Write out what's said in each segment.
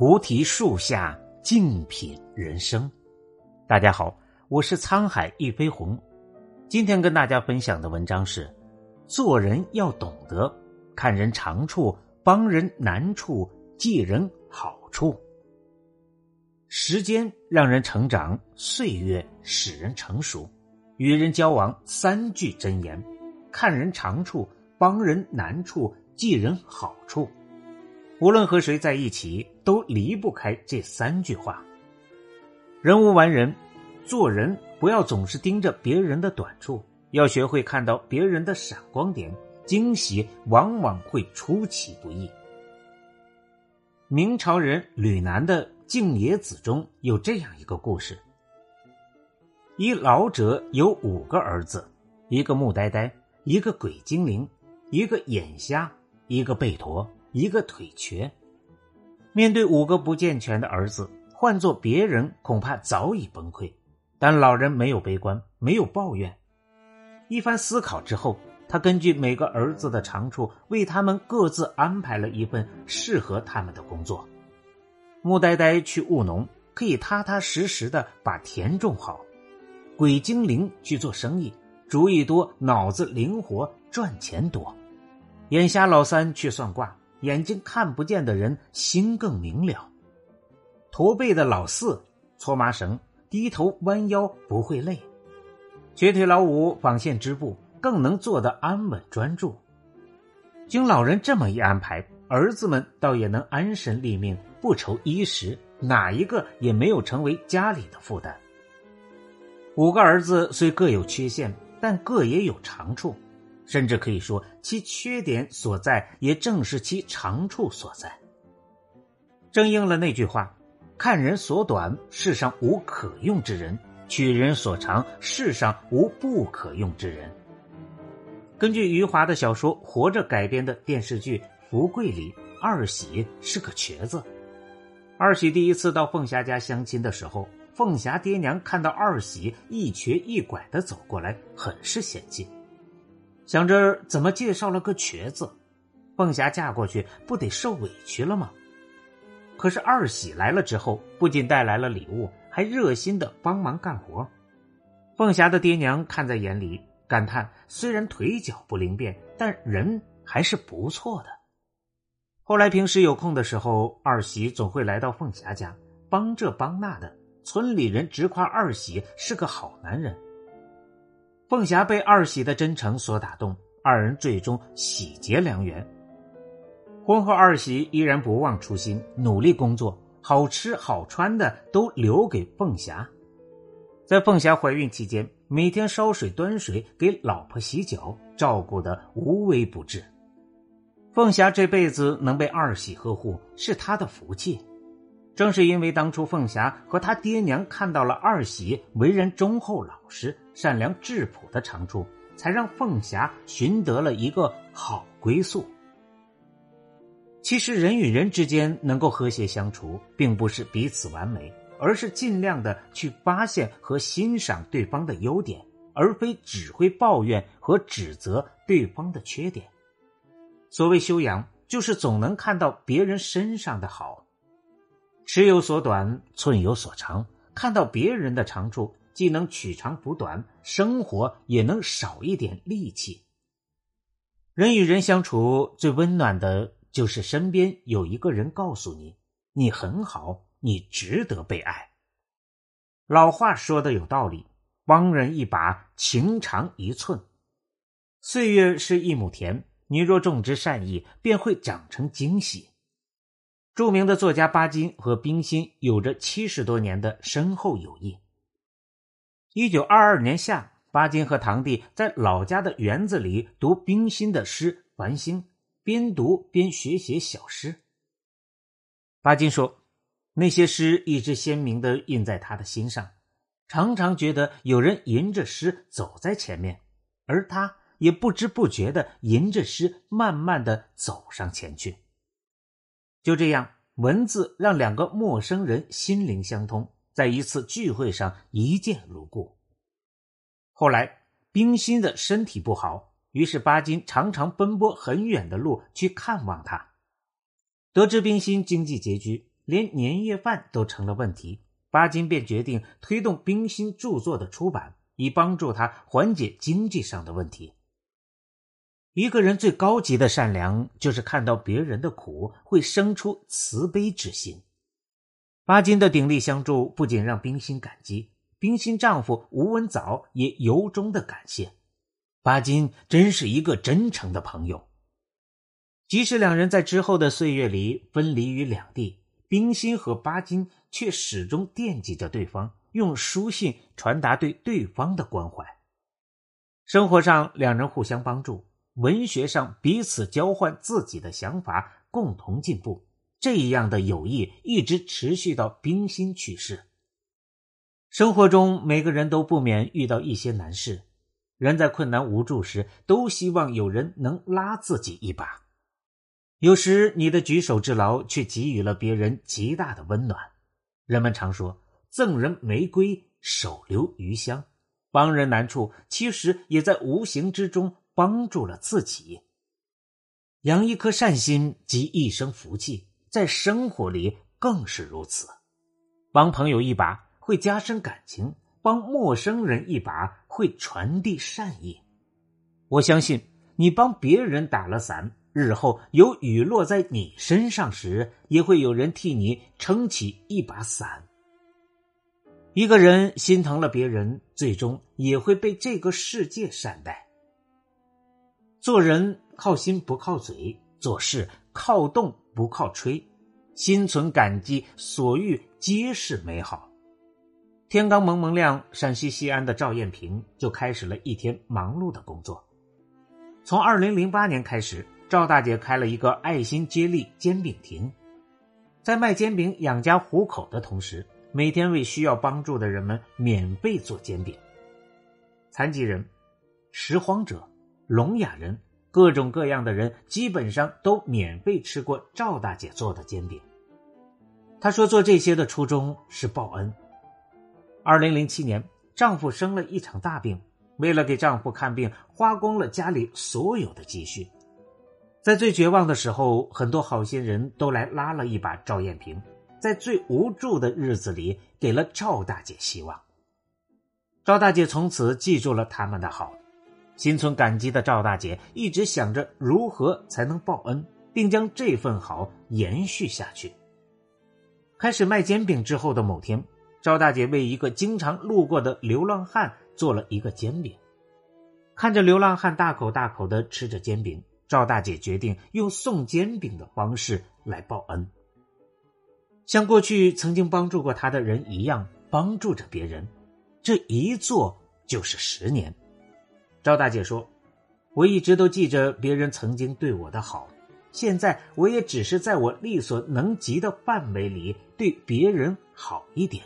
菩提树下静品人生。大家好，我是沧海一飞鸿。今天跟大家分享的文章是：做人要懂得看人长处，帮人难处，记人好处。时间让人成长，岁月使人成熟。与人交往三句真言：看人长处，帮人难处，记人好处。无论和谁在一起，都离不开这三句话。人无完人，做人不要总是盯着别人的短处，要学会看到别人的闪光点，惊喜往往会出其不意。明朝人吕南的《静野子》中有这样一个故事：一老者有五个儿子，一个木呆呆，一个鬼精灵，一个眼瞎，一个背驼。一个腿瘸，面对五个不健全的儿子，换做别人恐怕早已崩溃。但老人没有悲观，没有抱怨。一番思考之后，他根据每个儿子的长处，为他们各自安排了一份适合他们的工作。木呆呆去务农，可以踏踏实实的把田种好；鬼精灵去做生意，主意多，脑子灵活，赚钱多；眼瞎老三去算卦。眼睛看不见的人心更明了。驼背的老四搓麻绳，低头弯腰不会累；瘸腿老五纺线织布，更能做得安稳专注。经老人这么一安排，儿子们倒也能安身立命，不愁衣食，哪一个也没有成为家里的负担。五个儿子虽各有缺陷，但各也有长处。甚至可以说，其缺点所在，也正是其长处所在。正应了那句话：“看人所短，世上无可用之人；取人所长，世上无不可用之人。”根据余华的小说《活着》改编的电视剧《福贵》里，二喜是个瘸子。二喜第一次到凤霞家相亲的时候，凤霞爹娘看到二喜一瘸一拐的走过来，很是嫌弃。想着怎么介绍了个瘸子，凤霞嫁过去不得受委屈了吗？可是二喜来了之后，不仅带来了礼物，还热心的帮忙干活。凤霞的爹娘看在眼里，感叹：虽然腿脚不灵便，但人还是不错的。后来平时有空的时候，二喜总会来到凤霞家，帮这帮那的。村里人直夸二喜是个好男人。凤霞被二喜的真诚所打动，二人最终喜结良缘。婚后，二喜依然不忘初心，努力工作，好吃好穿的都留给凤霞。在凤霞怀孕期间，每天烧水端水给老婆洗脚，照顾的无微不至。凤霞这辈子能被二喜呵护，是她的福气。正是因为当初凤霞和她爹娘看到了二喜为人忠厚老实、善良质朴的长处，才让凤霞寻得了一个好归宿。其实，人与人之间能够和谐相处，并不是彼此完美，而是尽量的去发现和欣赏对方的优点，而非只会抱怨和指责对方的缺点。所谓修养，就是总能看到别人身上的好。尺有所短，寸有所长。看到别人的长处，既能取长补短，生活也能少一点戾气。人与人相处最温暖的，就是身边有一个人告诉你：“你很好，你值得被爱。”老话说的有道理：“帮人一把，情长一寸。”岁月是一亩田，你若种植善意，便会长成惊喜。著名的作家巴金和冰心有着七十多年的深厚友谊。一九二二年夏，巴金和堂弟在老家的园子里读冰心的诗《繁星》，边读边学写小诗。巴金说：“那些诗一直鲜明的印在他的心上，常常觉得有人吟着诗走在前面，而他也不知不觉的吟着诗，慢慢的走上前去。”就这样，文字让两个陌生人心灵相通，在一次聚会上一见如故。后来，冰心的身体不好，于是巴金常常奔波很远的路去看望他。得知冰心经济拮据，连年夜饭都成了问题。巴金便决定推动冰心著作的出版，以帮助他缓解经济上的问题。一个人最高级的善良，就是看到别人的苦，会生出慈悲之心。巴金的鼎力相助，不仅让冰心感激，冰心丈夫吴文藻也由衷的感谢。巴金真是一个真诚的朋友。即使两人在之后的岁月里分离于两地，冰心和巴金却始终惦记着对方，用书信传达对对方的关怀。生活上，两人互相帮助。文学上彼此交换自己的想法，共同进步，这样的友谊一直持续到冰心去世。生活中每个人都不免遇到一些难事，人在困难无助时，都希望有人能拉自己一把。有时你的举手之劳却给予了别人极大的温暖。人们常说“赠人玫瑰，手留余香”，帮人难处，其实也在无形之中。帮助了自己，养一颗善心即一生福气，在生活里更是如此。帮朋友一把会加深感情，帮陌生人一把会传递善意。我相信，你帮别人打了伞，日后有雨落在你身上时，也会有人替你撑起一把伞。一个人心疼了别人，最终也会被这个世界善待。做人靠心不靠嘴，做事靠动不靠吹，心存感激，所遇皆是美好。天刚蒙蒙亮，陕西西安的赵艳萍就开始了一天忙碌的工作。从二零零八年开始，赵大姐开了一个爱心接力煎饼亭，在卖煎饼养家糊口的同时，每天为需要帮助的人们免费做煎饼。残疾人、拾荒者。聋哑人，各种各样的人，基本上都免费吃过赵大姐做的煎饼。她说做这些的初衷是报恩。二零零七年，丈夫生了一场大病，为了给丈夫看病，花光了家里所有的积蓄。在最绝望的时候，很多好心人都来拉了一把赵艳萍，在最无助的日子里，给了赵大姐希望。赵大姐从此记住了他们的好。心存感激的赵大姐一直想着如何才能报恩，并将这份好延续下去。开始卖煎饼之后的某天，赵大姐为一个经常路过的流浪汉做了一个煎饼。看着流浪汉大口大口的吃着煎饼，赵大姐决定用送煎饼的方式来报恩，像过去曾经帮助过他的人一样帮助着别人。这一做就是十年。赵大姐说：“我一直都记着别人曾经对我的好，现在我也只是在我力所能及的范围里对别人好一点。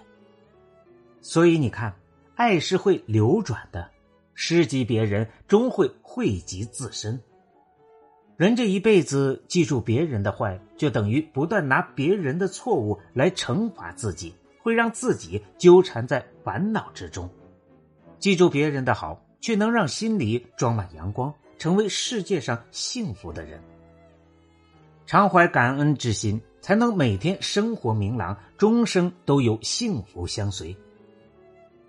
所以你看，爱是会流转的，施及别人终会惠及自身。人这一辈子记住别人的坏，就等于不断拿别人的错误来惩罚自己，会让自己纠缠在烦恼之中。记住别人的好。”却能让心里装满阳光，成为世界上幸福的人。常怀感恩之心，才能每天生活明朗，终生都有幸福相随。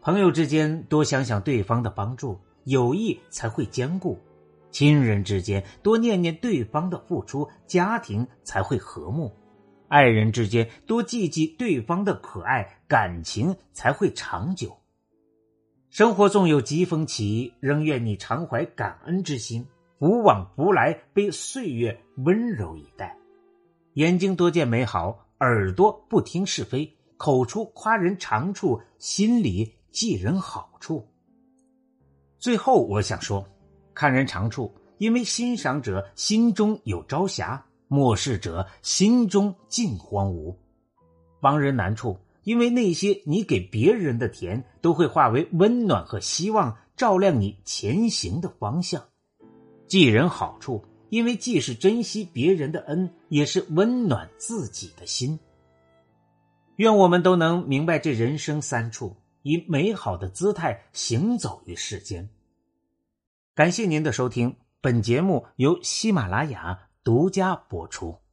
朋友之间多想想对方的帮助，友谊才会坚固；亲人之间多念念对方的付出，家庭才会和睦；爱人之间多记记对方的可爱，感情才会长久。生活纵有疾风起，仍愿你常怀感恩之心，福往不来，被岁月温柔以待。眼睛多见美好，耳朵不听是非，口出夸人长处，心里记人好处。最后，我想说，看人长处，因为欣赏者心中有朝霞；漠视者心中尽荒芜。帮人难处。因为那些你给别人的甜，都会化为温暖和希望，照亮你前行的方向。记人好处，因为既是珍惜别人的恩，也是温暖自己的心。愿我们都能明白这人生三处，以美好的姿态行走于世间。感谢您的收听，本节目由喜马拉雅独家播出。